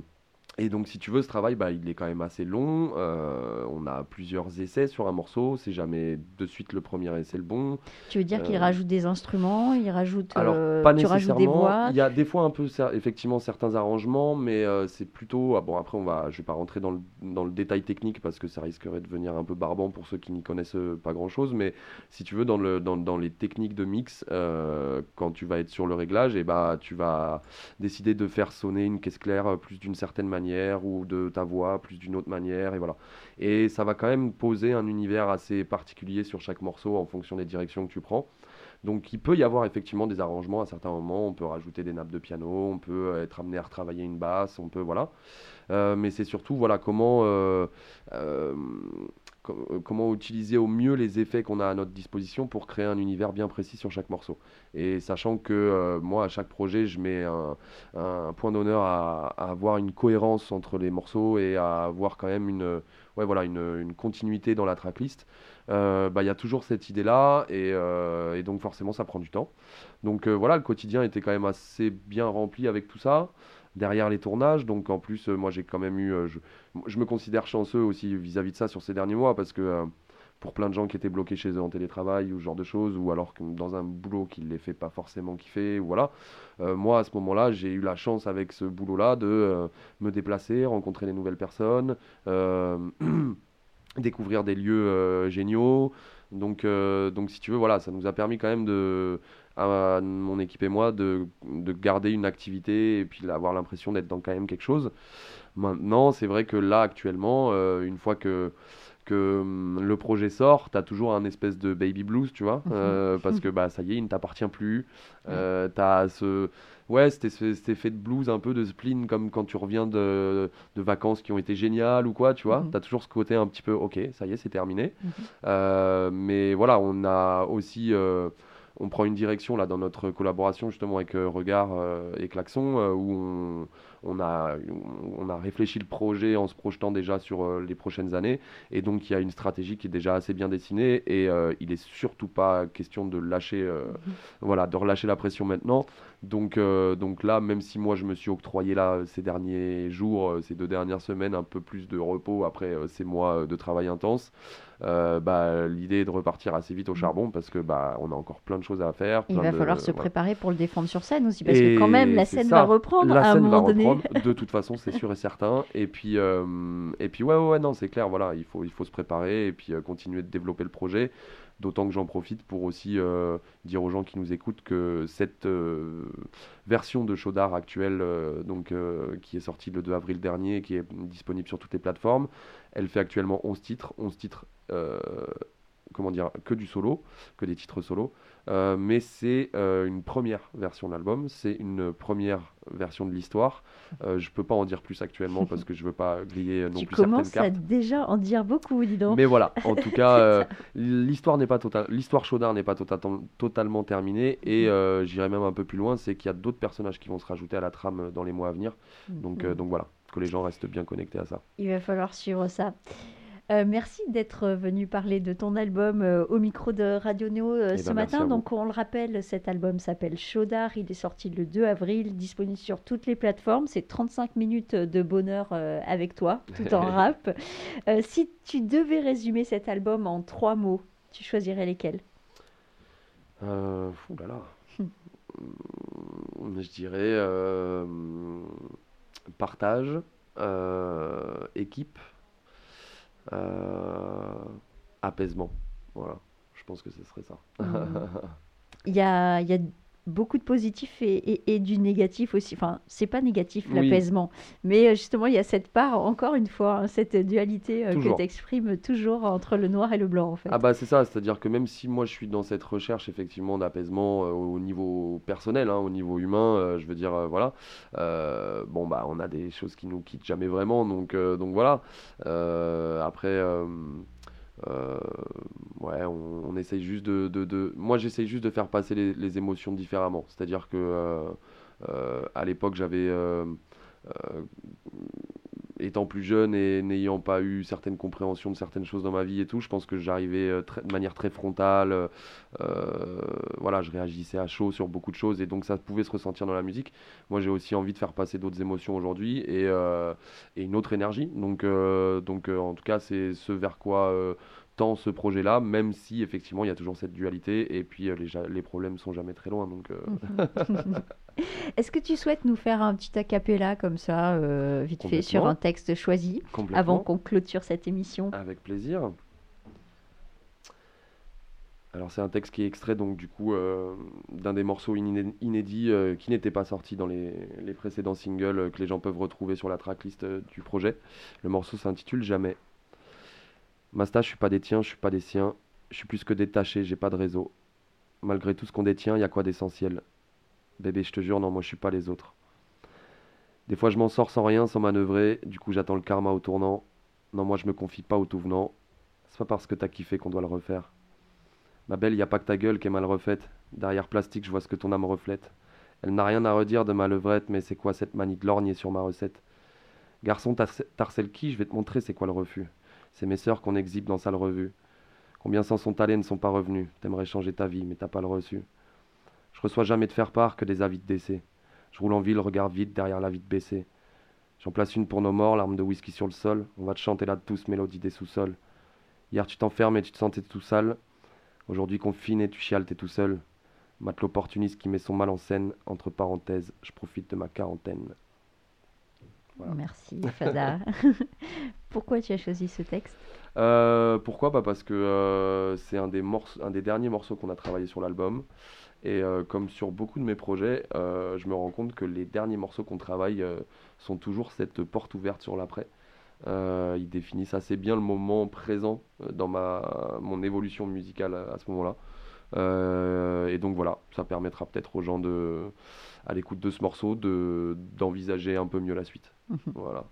et donc, si tu veux, ce travail, bah, il est quand même assez long. Euh, on a plusieurs essais sur un morceau. C'est jamais de suite le premier essai le bon. Tu veux dire qu'il euh, rajoute des instruments, il rajoute. Alors, euh, pas nécessairement. des voix? Il y a des fois un peu, effectivement, certains arrangements, mais c'est plutôt. Ah bon, après, on va. Je vais pas rentrer dans le, dans le détail technique parce que ça risquerait de devenir un peu barbant pour ceux qui n'y connaissent pas grand-chose. Mais si tu veux, dans, le, dans, dans les techniques de mix, quand tu vas être sur le réglage, et bah, tu vas décider de faire sonner une caisse claire plus d'une certaine manière ou de ta voix plus d'une autre manière et voilà. Et ça va quand même poser un univers assez particulier sur chaque morceau en fonction des directions que tu prends. Donc il peut y avoir effectivement des arrangements à certains moments, on peut rajouter des nappes de piano, on peut être amené à retravailler une basse, on peut voilà. Euh, mais c'est surtout voilà comment euh, euh, euh, comment utiliser au mieux les effets qu'on a à notre disposition pour créer un univers bien précis sur chaque morceau. Et sachant que euh, moi, à chaque projet, je mets un, point d'honneur à, avoir une cohérence entre les morceaux et à avoir quand même une, ouais, voilà, une, continuité dans la tracklist. Euh, bah, il y a toujours cette idée-là et, donc forcément ça prend du temps. Donc voilà, le quotidien était quand même assez bien rempli avec tout ça derrière les tournages. Donc en plus, euh, moi j'ai quand même eu, euh, je, me considère chanceux aussi vis-à-vis de ça sur ces derniers mois parce que euh, pour plein de gens qui étaient bloqués chez eux en télétravail ou ce genre de choses, ou alors dans un boulot qui ne les fait pas forcément kiffer, voilà. Euh, moi, à ce moment-là, j'ai eu la chance avec ce boulot-là de me déplacer, rencontrer des nouvelles personnes, découvrir des lieux géniaux. Donc, donc, si tu veux, voilà, ça nous a permis quand même de, à mon équipe et moi de, de garder une activité et puis avoir l'impression d'être dans quand même quelque chose. Maintenant, c'est vrai que là, actuellement, une fois que que hum, le projet sort, tu as toujours un espèce de baby blues, tu vois, mhm. euh, parce que bah ça y est, il ne t'appartient plus. Euh, tu as ce ouais, cet effet de blues un peu de spleen comme quand tu reviens de, de vacances qui ont été géniales ou quoi, tu vois. Mhm. Tu as toujours ce côté un petit peu OK, ça y est, c'est terminé. Mhm. Euh, mais voilà, on a aussi on prend une direction là dans notre collaboration justement avec Regard et Klaxon où on on a, on a réfléchi le projet en se projetant déjà sur euh, les prochaines années. Et donc, il y a une stratégie qui est déjà assez bien dessinée. Et euh, il n'est surtout pas question de lâcher, euh, mhm. voilà, de relâcher la pression maintenant. Donc, donc là, même si moi, je me suis octroyé là ces derniers jours, ces deux dernières semaines, un peu plus de repos après ces mois de travail intense. bah, l'idée est de repartir assez vite au mhm. charbon parce que bah, on a encore plein de choses à faire. Il va falloir se préparer pour le défendre sur scène aussi parce que quand même la scène va reprendre à un moment donné. de toute façon, c'est sûr et certain. Et puis, euh, et puis ouais, ouais, non, c'est clair, voilà, il faut, il faut se préparer et puis euh, continuer de développer le projet. D'autant que j'en profite pour aussi euh, dire aux gens qui nous écoutent que cette version de Chaudard actuelle, donc, qui est sortie le 2 avril dernier, qui est disponible sur toutes les plateformes, elle fait actuellement 11 titres, 11 titres comment dire, que du solo, que des titres solo. Euh, mais c'est euh, une première version de l'album, c'est une première version de l'histoire. Euh, je peux pas en dire plus actuellement parce que je veux pas griller non tu plus certaines cartes. Tu commences à déjà en dire beaucoup, dis donc. Mais voilà, en tout cas, l'histoire n'est pas totale, l'histoire Chaudard n'est pas tota-, totalement terminée et mhm. j'irai même un peu plus loin, c'est qu'il y a d'autres personnages qui vont se rajouter à la trame dans les mois à venir. Donc, donc voilà, que les gens restent bien connectés à ça. Il va falloir suivre ça. Euh, merci d'être venu parler de ton album euh, au micro de Radio Néo euh, eh ce ben, matin. Donc, on le rappelle, cet album s'appelle Chaudard. Il est sorti le 2 avril, disponible sur toutes les plateformes. C'est 35 minutes de bonheur avec toi, tout en rap. si tu devais résumer cet album en trois mots, tu choisirais lesquels? Euh, là là. Je dirais partage, équipe euh, apaisement. Voilà, je pense que ce serait ça. Il y a beaucoup de positifs et, du négatif aussi. Enfin, c'est pas négatif l'apaisement, mais euh, justement, il y a cette part, encore une fois, hein, cette dualité euh, que tu exprimes toujours entre le noir et le blanc, en fait. Ah bah c'est ça, c'est-à-dire que même si moi je suis dans cette recherche effectivement d'apaisement euh, au niveau personnel, hein, au niveau humain, je veux dire, voilà, bon bah on a des choses qui nous quittent jamais vraiment, donc, donc voilà. après ouais, on, essaye juste de, Moi, j'essaye juste de faire passer les, émotions différemment. C'est-à-dire que euh, euh, à l'époque, j'avais étant plus jeune et n'ayant pas eu certaines compréhensions de certaines choses dans ma vie et tout, je pense que j'arrivais euh, de manière très frontale. Euh, voilà, je réagissais à chaud sur beaucoup de choses et donc ça pouvait se ressentir dans la musique. Moi, j'ai aussi envie de faire passer d'autres émotions aujourd'hui et, euh, et, une autre énergie. Donc, donc en tout cas, c'est ce vers quoi tend ce projet-là, même si effectivement il y a toujours cette dualité et puis les, les problèmes sont jamais très loin. Donc, Est-ce que tu souhaites nous faire un petit acapella comme ça, euh, vite fait, sur un texte choisi, avant qu'on clôture cette émission? Avec plaisir. Alors c'est un texte qui est extrait donc du coup euh, d'un des morceaux inédits euh, qui n'était pas sorti dans les, précédents singles que les gens peuvent retrouver sur la tracklist du projet. Le morceau s'intitule Jamais. Masta, je suis pas des tiens, je suis pas des siens. Je suis plus que détaché, j'ai pas de réseau. Malgré tout ce qu'on détient, il y a quoi d'essentiel? Bébé, je te jure, non, moi je suis pas les autres. Des fois je m'en sors sans rien, sans manœuvrer, du coup j'attends le karma au tournant. Non, moi je me confie pas au tout venant. C'est pas parce que t'as kiffé qu'on doit le refaire. Ma belle, y a pas que ta gueule qui est mal refaite. Derrière plastique, je vois ce que ton âme reflète. Elle n'a rien à redire de ma levrette, mais c'est quoi cette manie de lorgner sur ma recette? Garçon, t'harcèles qui? Je vais te montrer c'est quoi le refus. C'est mes sœurs qu'on exhibe dans sale revue. Combien sans son talent ne sont pas revenus T'aimerais changer ta vie, mais t'as pas le reçu. Je reçois jamais de faire part que des avis de décès. Je roule en ville, regard vide derrière la vitre baissée. J'en place une pour nos morts, l'arme de whisky sur le sol. On va te chanter là tous, mélodie des sous-sols. Hier, tu t'enfermes et tu te sentais tout sale. Aujourd'hui, confiné, tu chiales, t'es tout seul. Mate l'opportuniste qui met son mal en scène. Entre parenthèses, je profite de ma quarantaine. Voilà. Merci Fada. Pourquoi tu as choisi ce texte? Euh, pourquoi? Bah Parce que euh, c'est un, des morceaux- un des derniers morceaux qu'on a travaillé sur l'album. Et euh, comme sur beaucoup de mes projets, euh, je me rends compte que les derniers morceaux qu'on travaille euh, sont toujours cette porte ouverte sur l'après. Ils définissent assez bien le moment présent dans ma, mon évolution musicale à, à ce moment-là. Et donc voilà, ça permettra peut-être aux gens de, à l'écoute de ce morceau de, d'envisager un peu mieux la suite. Voilà.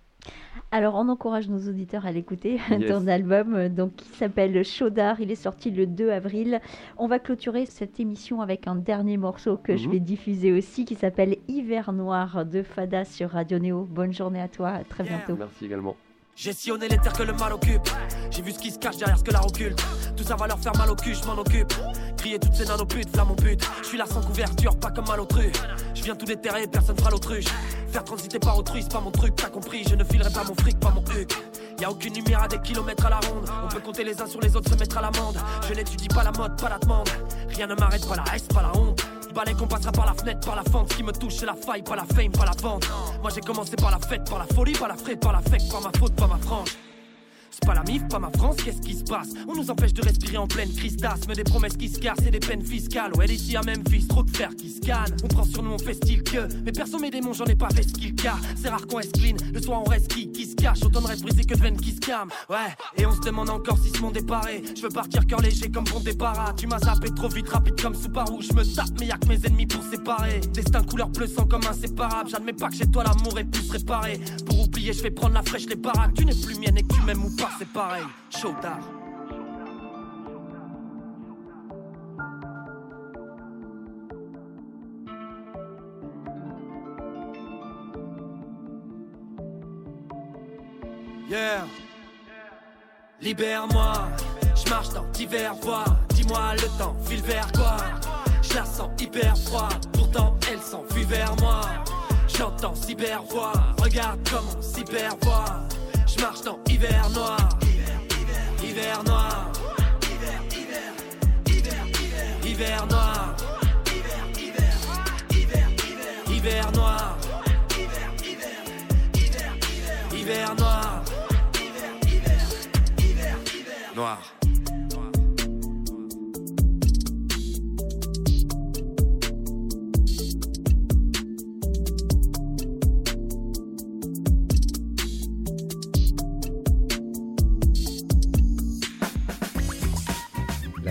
Alors, on encourage nos auditeurs à l'écouter, Yes. ton album, euh, donc, qui s'appelle Chaudard. Il est sorti le 2 avril. On va clôturer cette émission avec un dernier morceau que je Mhm. vais diffuser aussi, qui s'appelle Hiver Noir de Fada sur Radio Néo. Bonne journée à toi, à très bientôt. Merci également. J'ai sillonné les terres que le mal occupe. J'ai vu ce qui se cache derrière ce que l'art occulte. Tout ça va leur faire mal au cul, je m'en occupe. Crier toutes ces nanoputes, flamme mon but. Je suis là sans couverture, pas comme malotru. Je viens tout déterrer, personne fera l'autruche. Faire transiter par autrui, c'est pas mon truc, t'as compris. Je ne filerai pas mon fric, pas mon huc. Y a aucune lumière à des kilomètres à la ronde. On peut compter les uns sur les autres, se mettre à l'amende. Je n'étudie pas la mode, pas la demande. Rien ne m'arrête, pas la haine, pas la honte. Balai qu'on passera par la fenêtre, par la fente. Ce qui me touche, c'est la faille, pas la fame, pas la vente. Moi j'ai commencé par la fête, par la folie, par la frette, par la fête, par ma faute, pas ma frange. Pas la MIF, pas ma France, qu'est-ce qui se passe On nous empêche de respirer en pleine crise d'asthme Des promesses qui se cassent et des peines fiscales. Ouais, d'ici à Memphis, trop de fer qui se canne On prend sur nous, on fait style que. Mais perso, mes démons, j'en ai pas fait ce qu'il car C'est rare qu'on est clean, le soir on reste qui, qui se cache. Autant de rêves brisés que de qui se calment. Ouais, et on se demande encore si ce monde est paré. Je veux partir cœur léger comme bon départ Tu m'as zappé trop vite, rapide comme Subaru. Je me tape, mais y'a que mes ennemis pour séparer. Destin couleur bleu sang comme inséparable. J'admets pas que chez toi l'amour est plus réparé. Pour oublier, je vais prendre la fraîche, les baraques. Tu n'es plus mienne et que tu m'aimes ou pas, c'est pareil Chaud tard Yeah. Libère-moi, je marche dans divers voies. Dis-moi le temps file vers quoi? Je la sens hyper froid, pourtant elle s'enfuit vers moi. J'entends cybervoix, regarde comment cybervoix. Je marche dans hiver noir, hiver noir, hiver noir, hiver noir, hiver noir. Noir.